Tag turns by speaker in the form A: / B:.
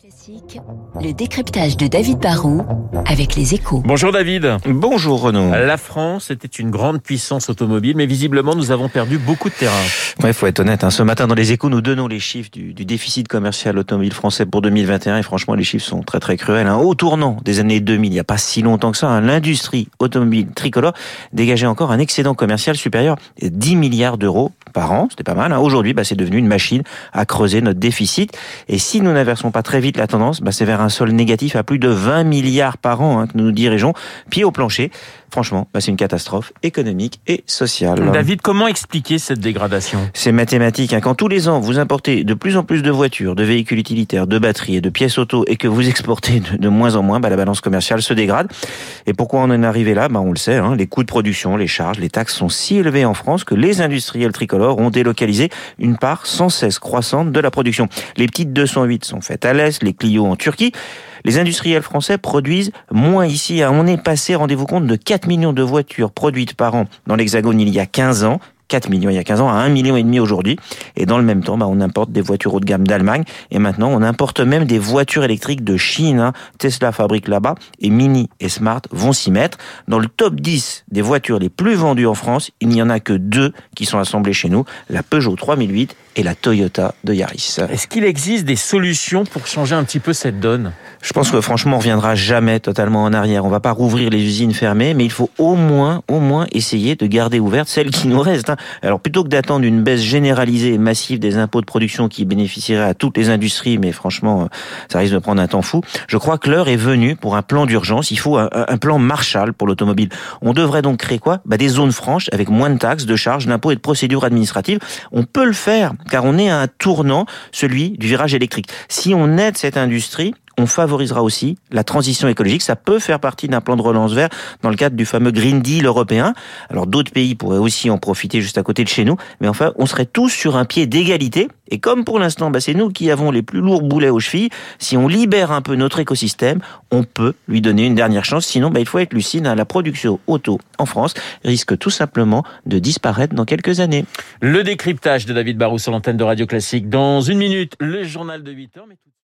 A: Classique, le décryptage de David Barrault avec les échos.
B: Bonjour David.
C: Bonjour Renaud.
B: La France était une grande puissance automobile, mais visiblement nous avons perdu beaucoup de terrain.
C: Ouais, faut être honnête. Hein. Ce matin dans les échos, nous donnons les chiffres du, du, déficit commercial automobile français pour 2021 et franchement les chiffres sont très très cruels. Hein. Au tournant des années 2000, il n'y a pas si longtemps que ça, hein, l'industrie automobile tricolore dégageait encore un excédent commercial supérieur à 10 milliards d'euros par an. C'était pas mal. Hein. Aujourd'hui, bah, c'est devenu une machine à creuser notre déficit. Et si nous n'inversons pas très vite la tendance, bah, c'est vers un sol négatif à plus de 20 milliards par an hein, que nous nous dirigeons, pied au plancher. Franchement, bah, c'est une catastrophe économique et sociale.
B: David, comment expliquer cette dégradation?
C: C'est mathématique. Hein. Quand tous les ans, vous importez de plus en plus de voitures, de véhicules utilitaires, de batteries et de pièces auto et que vous exportez de, de moins en moins, bah, la balance commerciale se dégrade. Et pourquoi on en est arrivé là? Bah, On le sait, hein, les coûts de production, les charges, les taxes sont si élevés en France que les industriels tricolores ont délocalisé une part sans cesse croissante de la production. Les petites 208 sont faites à l'Est, les Clio en Turquie. Les industriels français produisent moins ici. On est passé, rendez-vous compte, de 4 millions de voitures produites par an dans l'Hexagone il y a 15 ans 4 millions il y a 15 ans à 1 million et demi aujourd'hui. Et dans le même temps, bah, on importe des voitures haut de gamme d'Allemagne. Et maintenant, on importe même des voitures électriques de Chine. Hein. Tesla fabrique là-bas. Et Mini et Smart vont s'y mettre. Dans le top 10 des voitures les plus vendues en France, il n'y en a que deux qui sont assemblées chez nous. La Peugeot 3008 et la Toyota de Yaris.
B: Est-ce qu'il existe des solutions pour changer un petit peu cette donne?
C: Je pense que franchement, on reviendra jamais totalement en arrière. On va pas rouvrir les usines fermées, mais il faut au moins, au moins essayer de garder ouvertes celles qui nous restent. Alors plutôt que d'attendre une baisse généralisée et massive des impôts de production qui bénéficierait à toutes les industries, mais franchement, euh, ça risque de prendre un temps fou, je crois que l'heure est venue pour un plan d'urgence. Il faut un, un, plan Marshall pour l'automobile. On devrait donc créer quoi? Bah, Des zones franches avec moins de taxes, de charges, d'impôts et de procédures administratives. On peut le faire car on est à un tournant, celui du virage électrique. Si on aide cette industrie, on favorisera aussi la transition écologique. Ça peut faire partie d'un plan de relance vert dans le cadre du fameux Green Deal européen. Alors d'autres pays pourraient aussi en profiter juste à côté de chez nous, mais enfin on serait tous sur un pied d'égalité. Et comme pour l'instant, bah, c'est nous qui avons les plus lourds boulets aux chevilles, si on libère un peu notre écosystème, on peut lui donner une dernière chance. Sinon, bah, il faut être lucide, hein, la production auto en France risque tout simplement de disparaître dans quelques années.
B: Le décryptage de David Barrou sur l'antenne de Radio Classique. Dans une minute, le journal de 8 heures.